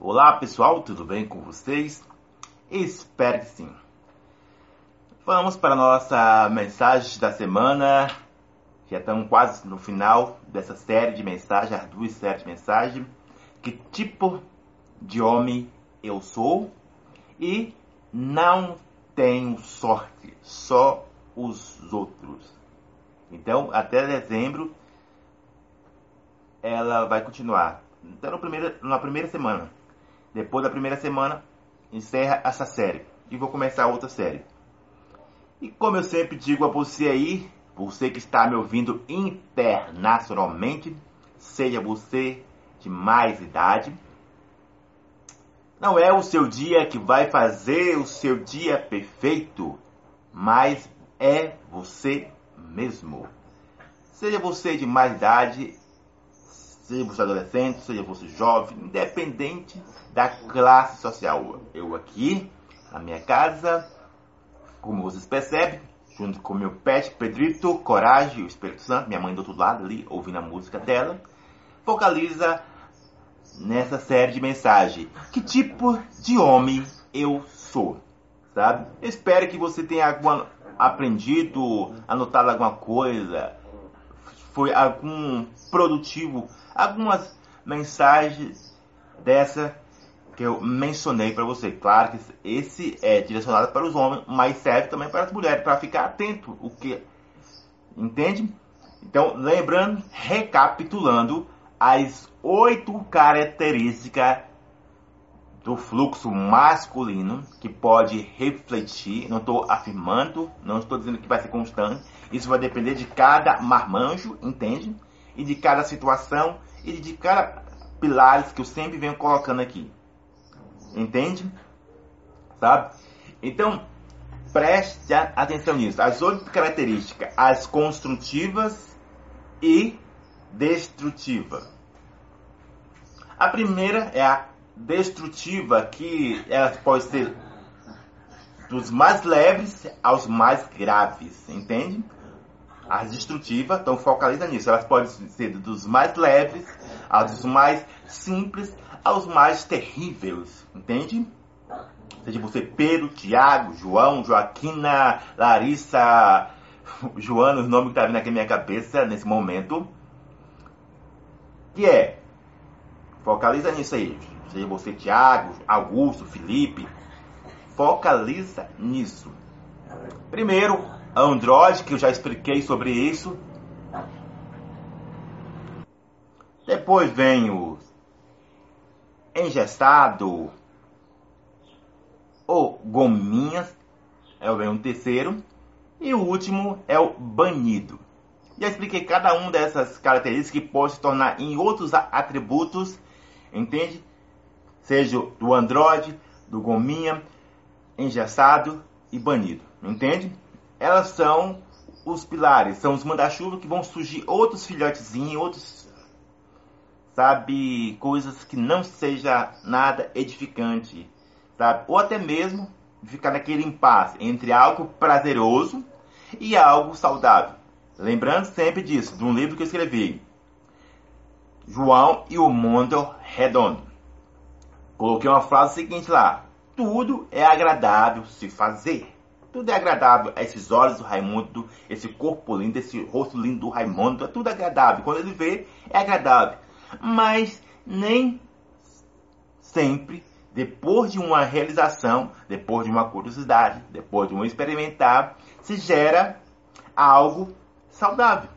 Olá pessoal, tudo bem com vocês? Espero que sim. Vamos para a nossa mensagem da semana. Já estamos quase no final dessa série de mensagens, as duas séries de mensagens. Que tipo de homem eu sou? E não tenho sorte, só os outros. Então, até dezembro, ela vai continuar. Então, no primeiro, na primeira semana. Depois da primeira semana, encerra essa série. E vou começar outra série. E como eu sempre digo a você aí, você que está me ouvindo internacionalmente, seja você de mais idade, não é o seu dia que vai fazer o seu dia perfeito, mas é você mesmo. Seja você de mais idade, seja você adolescente, seja você jovem, independente da classe social. Eu aqui, na minha casa, como vocês percebem, junto com meu pet Pedrito, Coragem, o Espírito Santo, minha mãe do outro lado ali, ouvindo a música dela, focaliza nessa série de mensagens. Que tipo de homem eu sou? Sabe? espero que você tenha alguma, aprendido, anotado alguma coisa, foi algum produtivo, algumas mensagens dessa que eu mencionei para você. Claro que esse é direcionado para os homens, mas serve também para as mulheres, para ficar atento o que entende? Então, lembrando, recapitulando as oito características do fluxo masculino que pode refletir, não estou afirmando, não estou dizendo que vai ser constante, isso vai depender de cada marmanjo, entende? E de cada situação e de cada pilares que eu sempre venho colocando aqui. Entende? Sabe? Então, preste atenção nisso. As oito características, as construtivas e destrutivas. A primeira é a destrutiva, que ela pode ser dos mais leves aos mais graves, entende? As destrutivas, então focaliza nisso. Elas podem ser dos mais leves aos mais simples aos mais terríveis, entende? Seja você Pedro, Tiago, João, Joaquina, Larissa, Joana, os nomes que tá vindo aqui na minha cabeça nesse momento. Que é, focaliza nisso aí. Seja você Tiago, Augusto, Felipe. Focaliza nisso. Primeiro, Android, que eu já expliquei sobre isso. Depois vem o engessado ou gominhas, é o terceiro. E o último é o banido. Já expliquei cada uma dessas características que pode se tornar em outros atributos, entende? Seja do Android, do Gominha, engessado e banido, entende? Elas são os pilares, são os manda-chuva que vão surgir outros filhotezinhos, outros sabe, coisas que não seja nada edificante, sabe? Ou até mesmo ficar naquele impasse entre algo prazeroso e algo saudável. Lembrando sempre disso, de um livro que eu escrevi, João e o Mundo Redondo. Coloquei uma frase seguinte lá: Tudo é agradável se fazer. Tudo é agradável. Esses olhos do Raimundo, esse corpo lindo, esse rosto lindo do Raimundo, é tudo agradável. Quando ele vê, é agradável mas nem sempre, depois de uma realização, depois de uma curiosidade, depois de um experimentar, se gera algo saudável.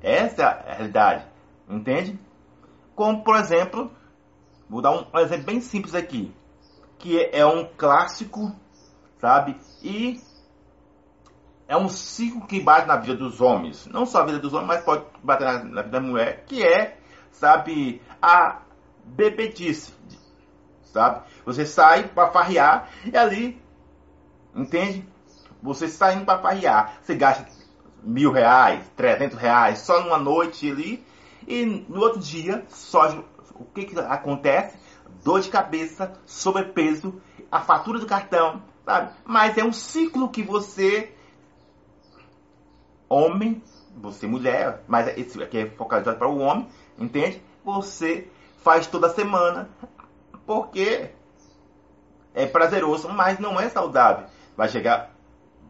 Essa é a realidade, entende? Como, por exemplo, vou dar um exemplo bem simples aqui, que é um clássico, sabe? E é um ciclo que bate na vida dos homens, não só a vida dos homens, mas pode bater na, na vida da mulher, que é sabe, a bebedice, sabe? Você sai para farrear e ali, entende? Você saindo para farrear, você gasta mil reais, trezentos reais só numa noite ali e no outro dia só o que, que acontece? Dor de cabeça, sobrepeso, a fatura do cartão, sabe? Mas é um ciclo que você, homem, você mulher, mas esse aqui é focalizado para o homem, entende? Você faz toda semana, porque é prazeroso, mas não é saudável. Vai chegar,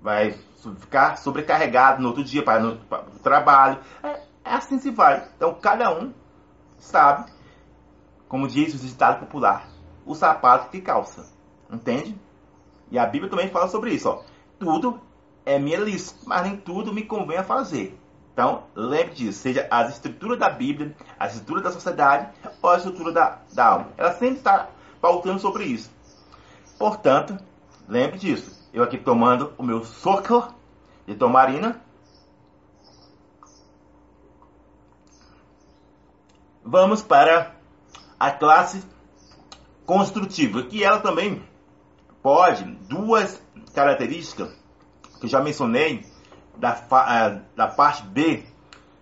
vai ficar sobrecarregado no outro dia para, o trabalho. É, é, assim se vai. Então cada um sabe, como diz o ditado popular, o sapato que calça. Entende? E a Bíblia também fala sobre isso. Ó. Tudo é minha lista, mas nem tudo me convém a fazer. Então, lembre disso, seja as estruturas da Bíblia, a estrutura da sociedade ou a estrutura da, da alma. Ela sempre está pautando sobre isso. Portanto, lembre disso. Eu aqui tomando o meu soco de tomarina. Vamos para a classe construtiva, que ela também pode, duas características que eu já mencionei, da, eh, da parte B,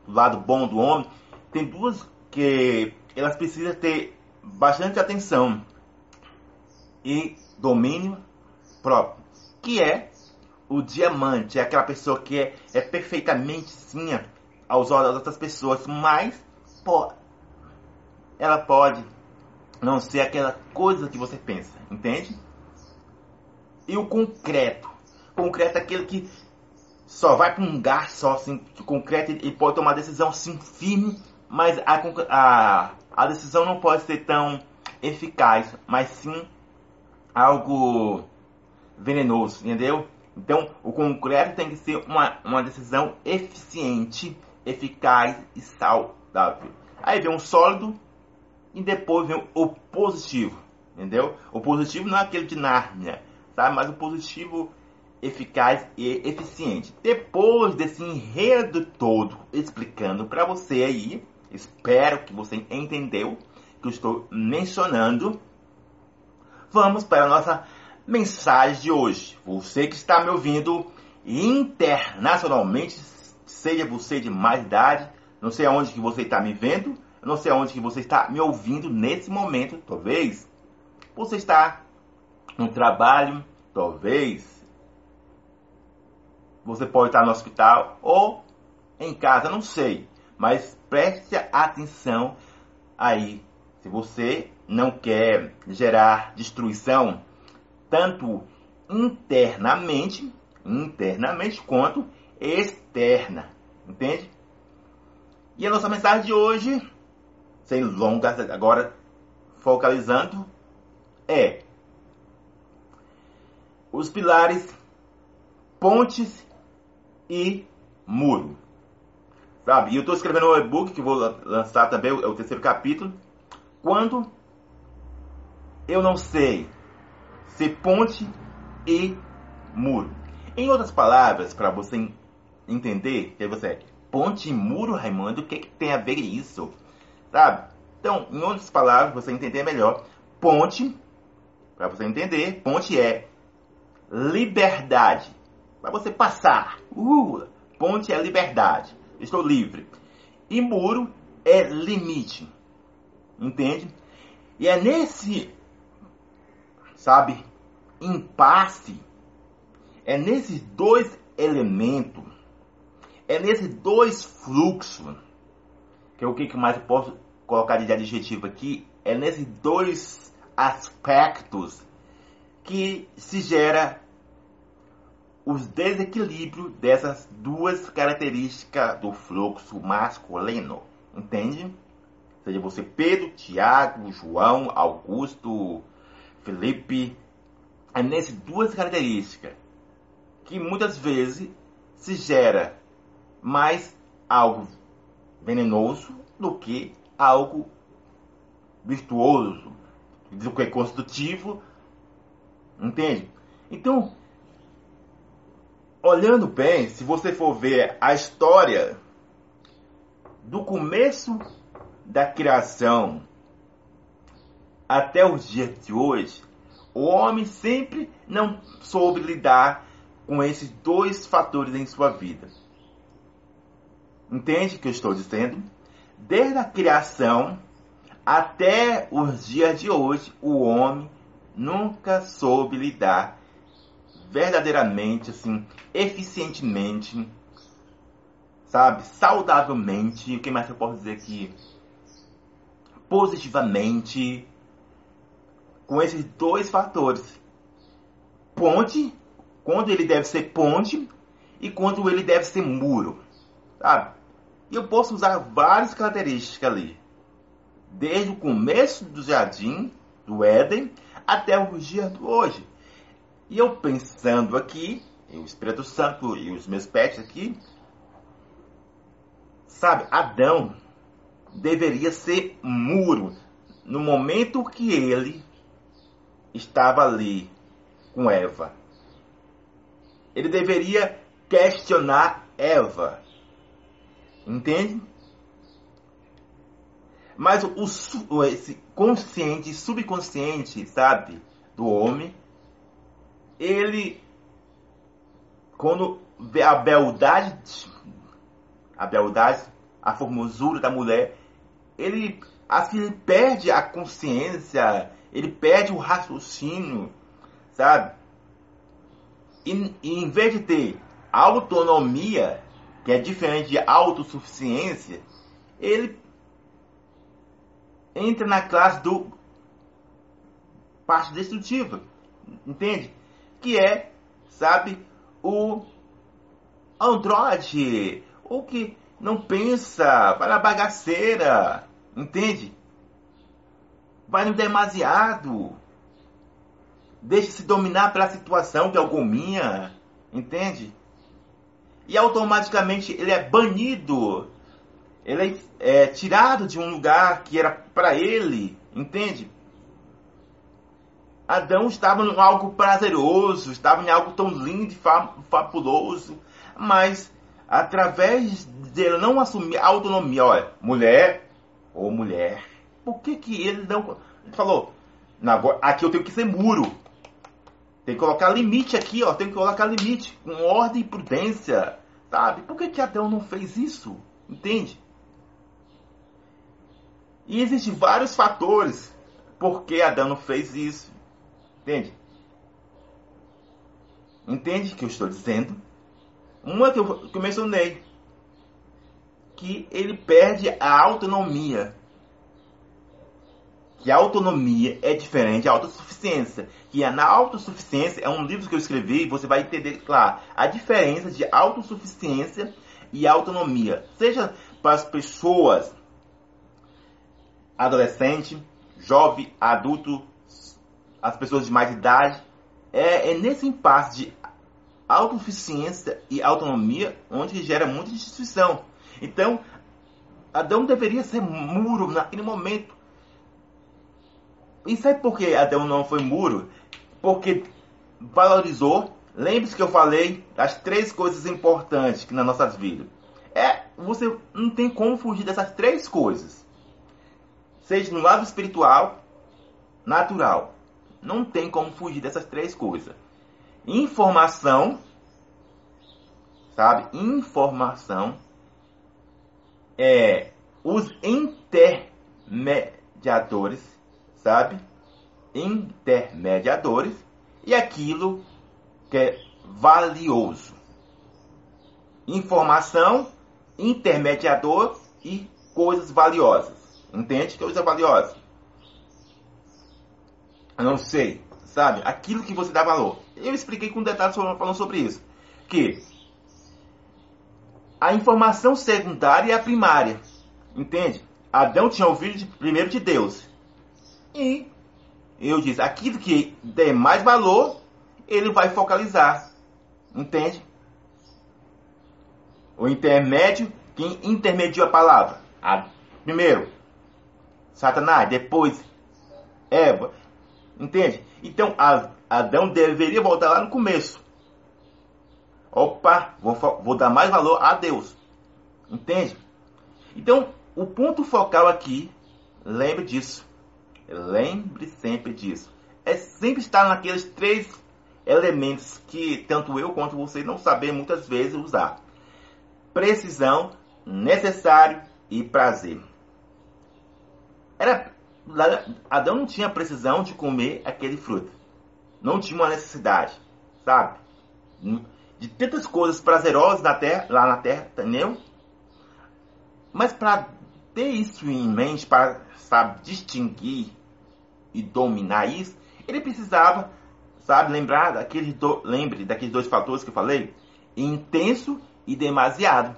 do lado bom do homem, tem duas que elas precisam ter bastante atenção e domínio próprio, que é o diamante, é aquela pessoa que é, é perfeitamente sim aos olhos das outras pessoas, mas pô, ela pode não ser aquela coisa que você pensa, entende? E o concreto, concreto é aquele que só vai para um lugar só, assim, concreto, e pode tomar decisão assim firme, mas a, a, a decisão não pode ser tão eficaz, mas sim algo venenoso, entendeu? Então, o concreto tem que ser uma, uma decisão eficiente, eficaz e saudável. Aí vem um sólido e depois vem o positivo, entendeu? O positivo não é aquele de Nárnia, sabe? Mas o positivo eficaz e eficiente. Depois desse enredo todo explicando para você aí, espero que você entendeu que eu estou mencionando. Vamos para a nossa mensagem de hoje. Você que está me ouvindo internacionalmente, seja você de mais idade, não sei aonde que você está me vendo, não sei aonde que você está me ouvindo nesse momento, talvez você está no trabalho, talvez você pode estar no hospital ou em casa, não sei. Mas preste atenção aí. Se você não quer gerar destruição, tanto internamente, internamente quanto externa. Entende? E a nossa mensagem de hoje, sem longas, agora focalizando, é os pilares, pontes e muro. Sabe? E eu estou escrevendo um e-book que vou lançar também, é o terceiro capítulo. Quando eu não sei se ponte e muro. Em outras palavras, para você entender, que você é ponte e muro, Raimundo, o que, que tem a ver isso? Sabe? Então, em outras palavras, você entender melhor, ponte, para você entender, ponte é liberdade para você passar. Uh, ponte é liberdade. Estou livre. E muro é limite. Entende? E é nesse, sabe, impasse, é nesses dois elementos, é nesses dois fluxos, que é o que mais eu posso colocar de adjetivo aqui, é nesses dois aspectos que se gera os desequilíbrios dessas duas características do fluxo masculino. Entende? Seja você Pedro, Tiago, João, Augusto, Felipe. É nessas duas características que muitas vezes se gera mais algo venenoso do que algo virtuoso, do que é construtivo. Entende? Então, olhando bem, se você for ver a história do começo da criação até os dias de hoje, o homem sempre não soube lidar com esses dois fatores em sua vida. Entende o que eu estou dizendo? Desde a criação até os dias de hoje, o homem nunca soube lidar verdadeiramente, assim, eficientemente, sabe, saudavelmente, o que mais eu posso dizer aqui? Positivamente, com esses dois fatores. Ponte, quando ele deve ser ponte e quando ele deve ser muro. Sabe? E eu posso usar várias características ali. Desde o começo do jardim, do Éden, até o dia de hoje. E eu pensando aqui, o Espírito Santo e os meus pets aqui, sabe, Adão deveria ser muro no momento que ele estava ali com Eva. Ele deveria questionar Eva. Entende? Mas o, esse consciente, subconsciente, sabe, do homem, ele, quando vê a beldade, a beldade, a formosura da mulher, ele assim perde a consciência, ele perde o raciocínio, sabe? E, e em vez de ter autonomia, que é diferente de autossuficiência, ele entra na classe do parte destrutiva, entende? Que é, sabe, o androide, o que não pensa, para a bagaceira, entende? Vai no demasiado. Deixa-se dominar pela situação que é o minha, entende? E automaticamente ele é banido. Ele é, é tirado de um lugar que era para ele, entende? Adão estava em algo prazeroso, estava em algo tão lindo e fabuloso, mas através dele não assumir a autonomia, olha, mulher ou mulher, por que que ele não ele falou, aqui eu tenho que ser muro, tem que colocar limite aqui, ó, tem que colocar limite com ordem e prudência, sabe? Por que que Adão não fez isso? Entende? E existem vários fatores por que Adão não fez isso. Entende? Entende o que eu estou dizendo? Uma que eu, que eu mencionei. Que ele perde a autonomia. Que a autonomia é diferente da autossuficiência. Que na autossuficiência é um livro que eu escrevi e você vai entender, claro, a diferença de autossuficiência e autonomia. Seja para as pessoas adolescente, jovem, adulto, as pessoas de mais idade. É, é nesse impasse de autossuficiência e autonomia, onde gera muita destruição. Então, Adão deveria ser muro naquele momento. E sabe por que Adão não foi muro? Porque valorizou. Lembre-se que eu falei das três coisas importantes que nas nossas vidas. É, você não tem como fugir dessas três coisas. Seja no lado espiritual, natural. Não tem como fugir dessas três coisas. Informação, sabe? Informação é os intermediadores, sabe? Intermediadores e aquilo que é valioso. Informação, intermediador e coisas valiosas. Entende? Coisa valiosa. Não sei, sabe? Aquilo que você dá valor. Eu expliquei com detalhes falando sobre isso. Que a informação secundária é a primária. Entende? Adão tinha ouvido de, primeiro de Deus. E eu disse, aquilo que der mais valor, ele vai focalizar. Entende? O intermédio, quem intermediou a palavra? A, primeiro, Satanás, depois Eva. Entende? Então Adão deveria voltar lá no começo. Opa, vou, vou dar mais valor a Deus. Entende? Então, o ponto focal aqui, lembre disso. Lembre sempre disso. É sempre estar naqueles três elementos que tanto eu quanto você não sabemos muitas vezes usar: precisão, necessário e prazer. Era, Adão não tinha precisão de comer aquele fruto. Não tinha uma necessidade, sabe? de tantas coisas prazerosas na terra, lá na terra, entendeu? Mas para ter isso em mente, para sabe, distinguir e dominar isso, ele precisava, sabe, lembrar daqueles do, lembre daqueles dois fatores que eu falei, intenso e demasiado.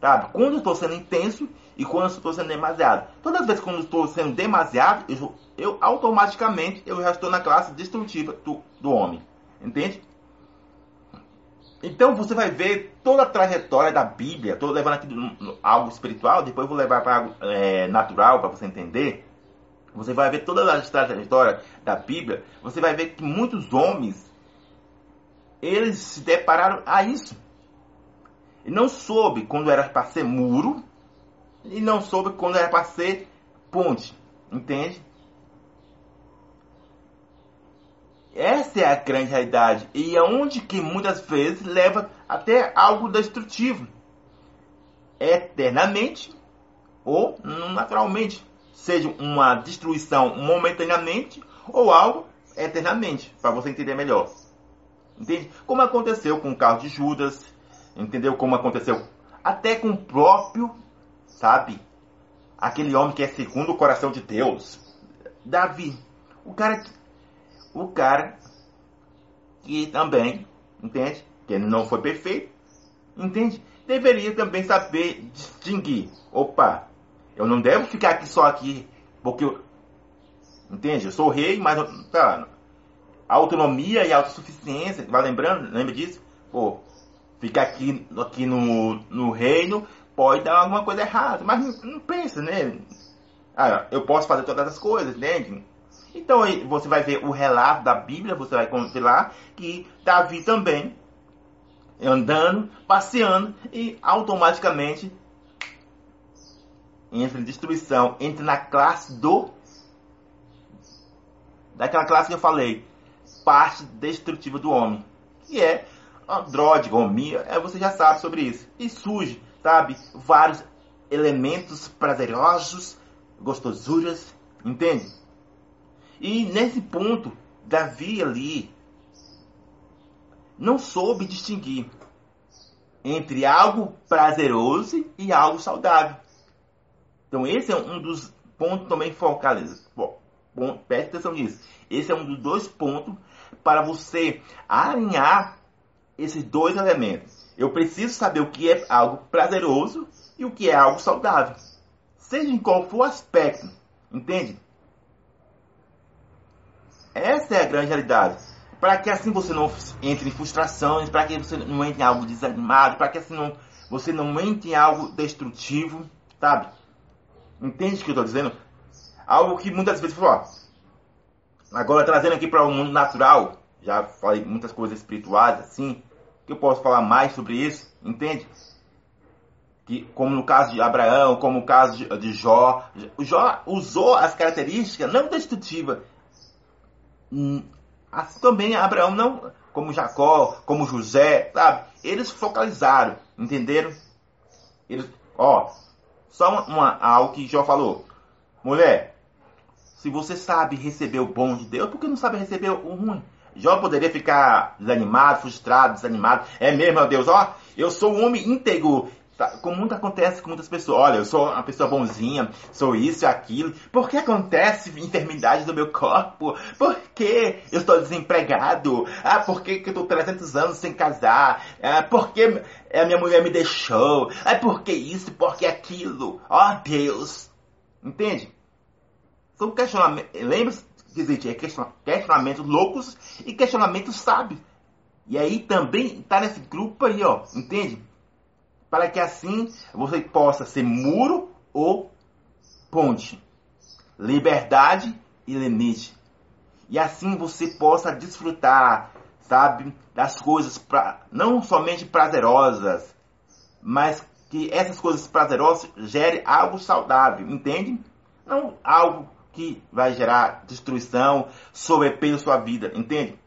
Sabe? Quando eu estou sendo intenso e quando estou sendo demasiado. Todas as vezes quando eu estou sendo demasiado, eu, eu automaticamente eu já estou na classe destrutiva do, do homem. Entende? Então você vai ver toda a trajetória da Bíblia, estou levando aqui algo espiritual, depois vou levar para algo é, natural para você entender. Você vai ver toda a trajetória da Bíblia, você vai ver que muitos homens eles se depararam a isso. E não soube quando era para ser muro e não soube quando era para ser ponte, entende? Essa é a grande realidade e é onde que muitas vezes leva até algo destrutivo, eternamente ou naturalmente, seja uma destruição momentaneamente ou algo eternamente, para você entender melhor. Entende? Como aconteceu com o carro de Judas, entendeu? Como aconteceu até com o próprio, sabe? Aquele homem que é segundo o coração de Deus, Davi. O cara o cara que também, entende? Que não foi perfeito, entende? Deveria também saber distinguir. Opa, eu não devo ficar aqui só aqui porque eu, entende? Eu sou rei, mas tá, autonomia e autossuficiência, vai lembrando, lembra disso? Pô, ficar aqui, aqui no, no reino pode dar alguma coisa errada, mas não, pensa, né? Ah, eu posso fazer todas as coisas, entende? Então você vai ver o relato da Bíblia, você vai lá que Davi também andando, passeando e automaticamente entra em destruição, entra na classe do daquela classe que eu falei, parte destrutiva do homem, que é androidigomia, é, você já sabe sobre isso. E surge, sabe, vários elementos prazerosos, gostosuras, entende? E nesse ponto, Davi ali não soube distinguir entre algo prazeroso e algo saudável. Então esse é um dos pontos também focalizados. Preste atenção nisso. Esse é um dos dois pontos para você alinhar esses dois elementos. Eu preciso saber o que é algo prazeroso e o que é algo saudável. Seja em qual for o aspecto. Entende? Essa é a grande realidade. Para que assim você não entre em frustrações, para que você não entre em algo desanimado, para que assim não, você não entre em algo destrutivo, sabe? Entende o que eu estou dizendo? Algo que muitas vezes, ó, agora trazendo aqui para o mundo natural, já falei muitas coisas espirituais assim, que eu posso falar mais sobre isso, entende? Que, como no caso de Abraão, como no caso de, de Jó, Jó usou as características não destrutivas Hum, assim também Abraão não, como Jacó, como José, sabe? Eles focalizaram, entenderam? Eles, ó, só uma, uma, algo que Jó falou. Mulher, se você sabe receber o bom de Deus, por que não sabe receber o ruim? Jó poderia ficar desanimado, frustrado, desanimado. É mesmo, meu Deus, ó, eu sou um homem íntegro, Tá, como muito acontece com muitas pessoas. Olha, eu sou uma pessoa bonzinha, sou isso e aquilo. Por que acontece enfermidade do meu corpo? Por que eu estou desempregado? Ah, por que, que eu estou 300 anos sem casar? Ah, por que a minha mulher me deixou? Ah, por que isso? Por que aquilo? Ó oh, Deus! Entende? São questionamentos. Lembra-se existe é questionamentos loucos e questionamentos sábios. E aí também está nesse grupo aí, ó. Entende? para que assim você possa ser muro ou ponte, liberdade e limite. E assim você possa desfrutar, sabe, das coisas pra, não somente prazerosas, mas que essas coisas prazerosas gerem algo saudável, entende? Não algo que vai gerar destruição, sobrepeso sua vida, entende?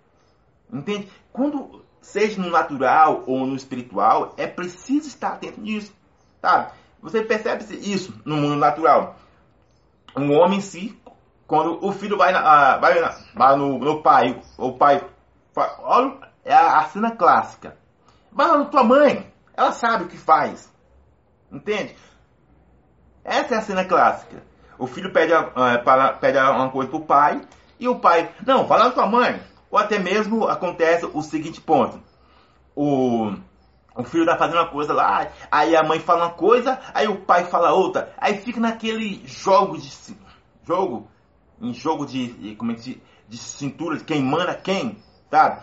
Entende? Quando seja no natural ou no espiritual, é preciso estar atento nisso, tá? Você percebe isso no mundo natural. Um homem em si, quando o filho vai, na, vai, na, vai no, no, pai, o pai, olha, é a, cena clássica. Vai lá tua mãe, ela sabe o que faz, entende? Essa é a cena clássica. O filho pede, uh, pede uma coisa pro pai e o pai, não, fala com a mãe. Ou até mesmo acontece o seguinte ponto. O, o filho tá fazendo uma coisa lá, aí a mãe fala uma coisa, aí o pai fala outra. Aí fica naquele jogo de jogo, em jogo de como é que de cintura, de quem manda quem, sabe?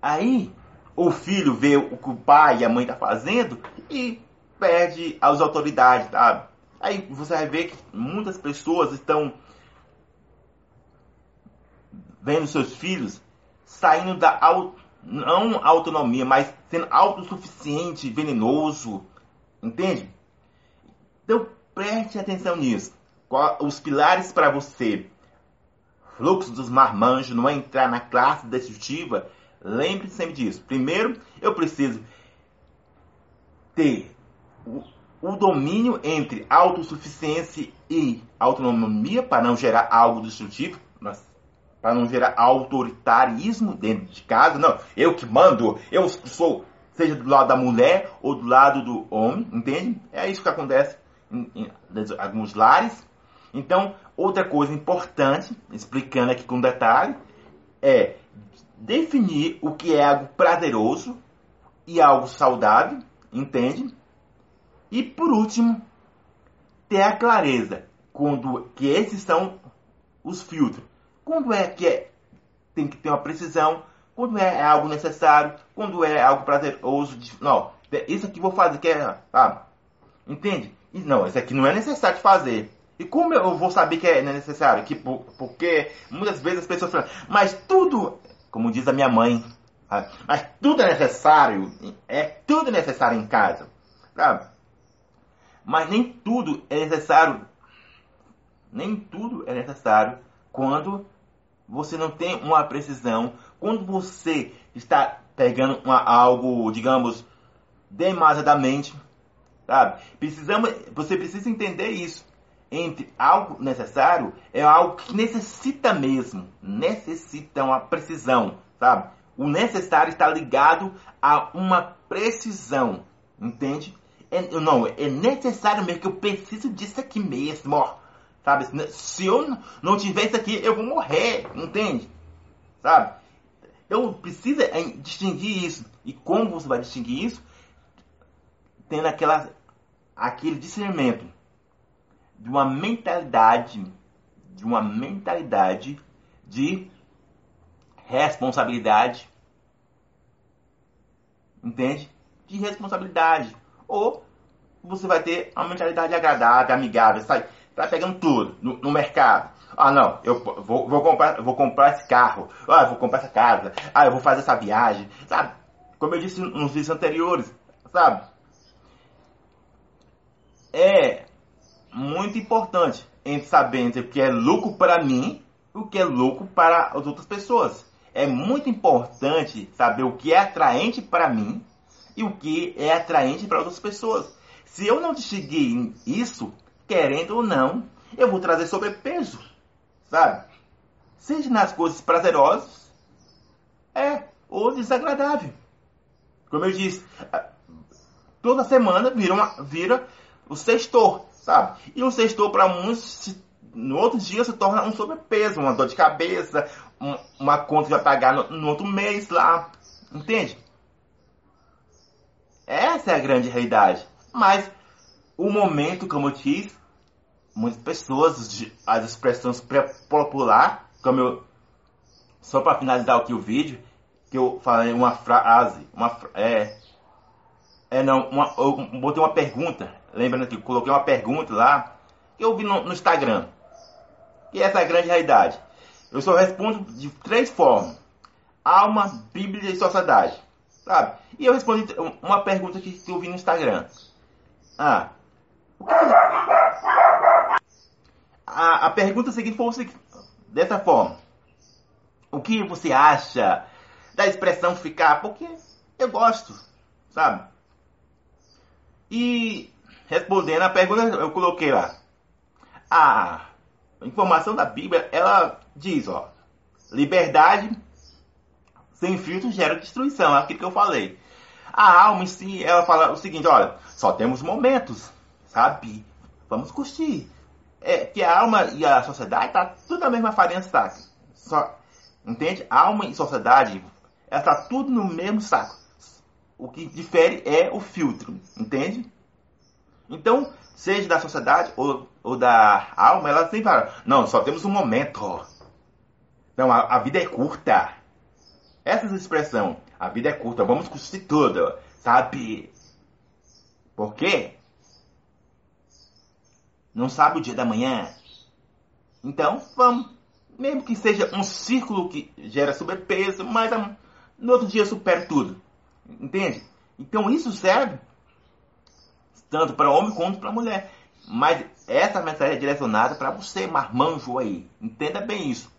Aí o filho vê o que o pai e a mãe tá fazendo e perde as autoridades, sabe? Aí você vai ver que muitas pessoas estão vendo seus filhos saindo da não autonomia, mas sendo autossuficiente, venenoso, entende? Então preste atenção nisso. Os pilares para você, fluxo dos marmanjos, não é entrar na classe destrutiva. Lembre-se sempre disso. Primeiro, eu preciso ter o domínio entre autossuficiência e autonomia para não gerar algo destrutivo, para não gerar autoritarismo dentro de casa. Não, eu que mando, eu sou, seja do lado da mulher ou do lado do homem, entende? É isso que acontece em, em, em alguns lares. Então, outra coisa importante, explicando aqui com detalhe, é definir o que é algo prazeroso e algo saudável, entende? E por último, ter a clareza quando que esses são os filtros. Quando é que é, tem que ter uma precisão, quando é, é algo necessário, quando é algo prazeroso. De, não, isso aqui vou fazer, que é, ah, entende? E, não, isso aqui não é necessário fazer. E como eu vou saber que é necessário? Que, porque muitas vezes as pessoas falam, mas tudo, como diz a minha mãe, mas tudo é necessário, é tudo necessário em casa. Sabe? Mas nem tudo é necessário. Nem tudo é necessário quando você não tem uma precisão, quando você está pegando uma, algo, digamos, demasiadamente, sabe? Precisamos, você precisa entender isso. Entre algo necessário é algo que necessita mesmo, necessita uma precisão, sabe? O necessário está ligado a uma precisão, entende? É, não, é necessário mesmo que eu preciso disso aqui mesmo, ó. Sabe? Se eu não tiver isso aqui, eu vou morrer, entende? Sabe? Eu preciso é, distinguir isso. E como você vai distinguir isso? Tendo aquela, aquele discernimento de uma mentalidade, de uma mentalidade de responsabilidade. Entende? De responsabilidade ou você vai ter uma mentalidade agradável, amigável, sai, tá pegando tudo no, no mercado. Ah, não, eu vou, vou, comprar, vou comprar esse carro, ah, eu vou comprar essa casa, ah, eu vou fazer essa viagem, sabe? Como eu disse nos vídeos anteriores, sabe? É muito importante entre saber entre o que é lucro para mim e o que é lucro para as outras pessoas. É muito importante saber o que é atraente para mim e o que é atraente para outras pessoas. Se eu não distinguir isso, querendo ou não, eu vou trazer sobrepeso, sabe? Seja nas coisas prazerosas, é, ou desagradável. Como eu disse, toda semana vira, uma, vira o sextor, sabe? E o sextor para muitos, no outro dia se torna um sobrepeso, uma dor de cabeça, um, uma conta que vai pagar no, no outro mês lá, entende? Essa é a grande realidade. Mas o momento, como eu disse, muitas pessoas, as expressões popular, como eu. Só para finalizar aqui o vídeo, que eu falei uma frase, uma é, é não, uma, eu botei uma pergunta, lembrando que eu coloquei uma pergunta lá, que eu vi no, no Instagram. E essa é a grande realidade. Eu só respondo de três formas: alma, Bíblia e sociedade. Sabe? E eu respondi uma pergunta que eu vi no Instagram. Ah. A, a pergunta seguinte foi dessa forma. O que você acha da expressão ficar? Porque eu gosto, sabe? E respondendo a pergunta, eu coloquei lá. A informação da Bíblia, ela diz, ó, liberdade sem filtro gera destruição, é aquilo que eu falei. A alma em si, ela fala o seguinte, olha, só temos momentos, sabe? vamos curtir. É que a alma e a sociedade tá tudo na mesma farinha saco. Só, entende? Alma e sociedade, ela tá tudo no mesmo saco. O que difere é o filtro, entende? Então, seja da sociedade ou, ou da alma, ela sempre fala, não, só temos um momento. Não, a, a vida é curta. Essa é a expressão, a vida é curta, vamos curtir tudo, sabe? Por quê? Não sabe o dia da manhã? Então, vamos. Mesmo que seja um círculo que gera sobrepeso, mas no outro dia supera tudo. Entende? Então isso serve tanto para homem quanto para mulher. Mas essa mensagem é direcionada para você, marmanjo aí. Entenda bem isso.